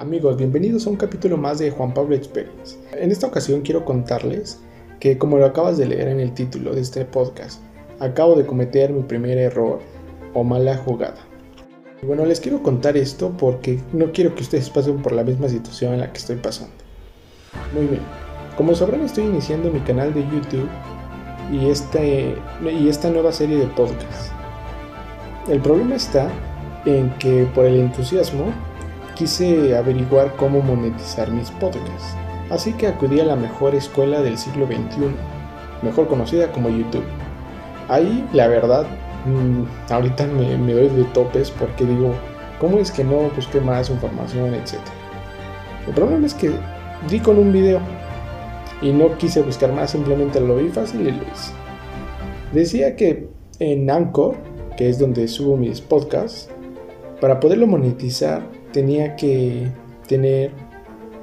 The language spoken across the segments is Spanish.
Amigos, bienvenidos a un capítulo más de Juan Pablo Experience. En esta ocasión quiero contarles que, como lo acabas de leer en el título de este podcast, acabo de cometer mi primer error o mala jugada. Bueno, les quiero contar esto porque no quiero que ustedes pasen por la misma situación en la que estoy pasando. Muy bien, como sabrán estoy iniciando mi canal de YouTube y, este, y esta nueva serie de podcasts. El problema está en que por el entusiasmo quise averiguar cómo monetizar mis podcasts, así que acudí a la mejor escuela del siglo XXI, mejor conocida como YouTube. Ahí, la verdad, mm, ahorita me, me doy de topes porque digo, ¿cómo es que no busqué más información, etcétera? El problema es que di con un video y no quise buscar más, simplemente lo vi fácil y lo hice. Decía que en Anchor, que es donde subo mis podcasts, para poderlo monetizar tenía que tener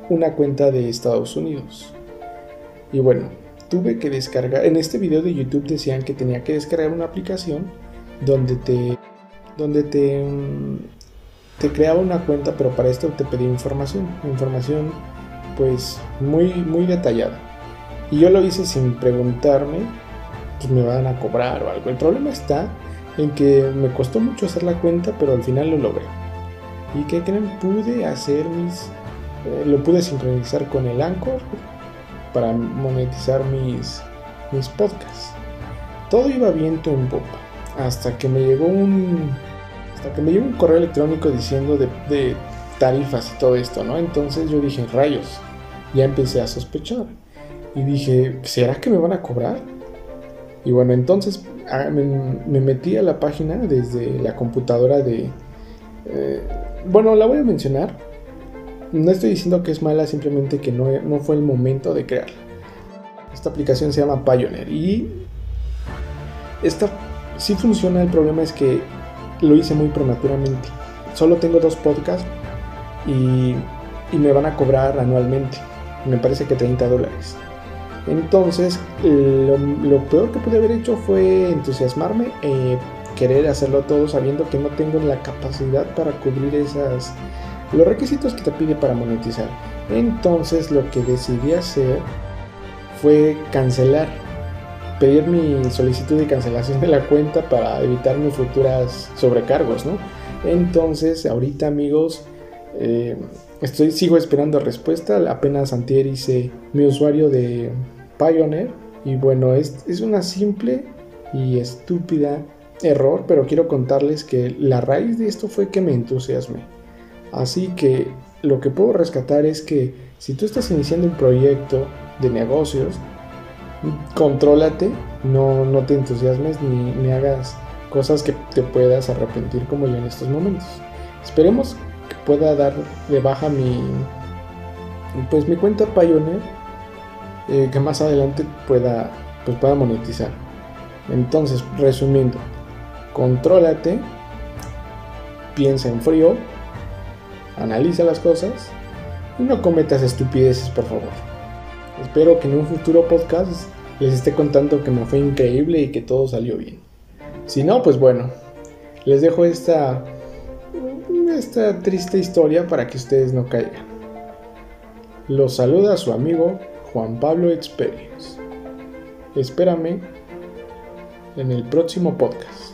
una cuenta de Estados Unidos. Y bueno, tuve que descargar, en este video de YouTube decían que tenía que descargar una aplicación donde te, donde te, mm, te creaba una cuenta, pero para esto te pedía información, información pues muy, muy detallada. Y yo lo hice sin preguntarme, pues me van a cobrar o algo. El problema está en que me costó mucho hacer la cuenta, pero al final lo logré. ¿Y que creen? Pude hacer mis... Eh, lo pude sincronizar con el Anchor para monetizar mis, mis podcasts. Todo iba viento en popa. Hasta que me llegó un... Hasta que me llegó un correo electrónico diciendo de, tarifas y todo esto, ¿no? Entonces yo dije, rayos, ya empecé a sospechar. Y dije, ¿será que me van a cobrar? Y bueno, entonces ah, me, metí a la página desde la computadora de... Eh, bueno, la voy a mencionar. No estoy diciendo que es mala, simplemente que no, no fue el momento de crearla. Esta aplicación se llama Pioneer y esta sí funciona, el problema es que lo hice muy prematuramente. Solo tengo dos podcasts y, y me van a cobrar anualmente. Me parece que 30 dólares. Entonces, lo, peor que pude haber hecho fue entusiasmarme, eh, querer hacerlo todo sabiendo que no tengo la capacidad para cubrir esas los requisitos que te pide para monetizar. Entonces, lo que decidí hacer fue cancelar, pedir mi solicitud de cancelación de la cuenta para evitar mis futuras sobrecargos, ¿no? Entonces, ahorita amigos, eh, estoy, sigo esperando respuesta. Apenas antier hice mi usuario de Pioneer. Y bueno, es, es una simple y estúpida error, pero quiero contarles que la raíz de esto fue que me entusiasmé. Así que lo que puedo rescatar es que si tú estás iniciando un proyecto de negocios, contrólate, no, no te entusiasmes ni, ni hagas cosas que te puedas arrepentir como yo en estos momentos. Esperemos que pueda dar de baja mi pues mi cuenta Pioneer eh, que más adelante pueda, pues pueda monetizar. Entonces, resumiendo, contrólate, piensa en frío, analiza las cosas y no cometas estupideces, por favor. Espero que en un futuro podcast les esté contando que me fue increíble y que todo salió bien. Si no, pues bueno, les dejo esta, esta triste historia para que ustedes no caigan. Los saluda su amigo Juan Pablo Experience. Espérame en el próximo podcast.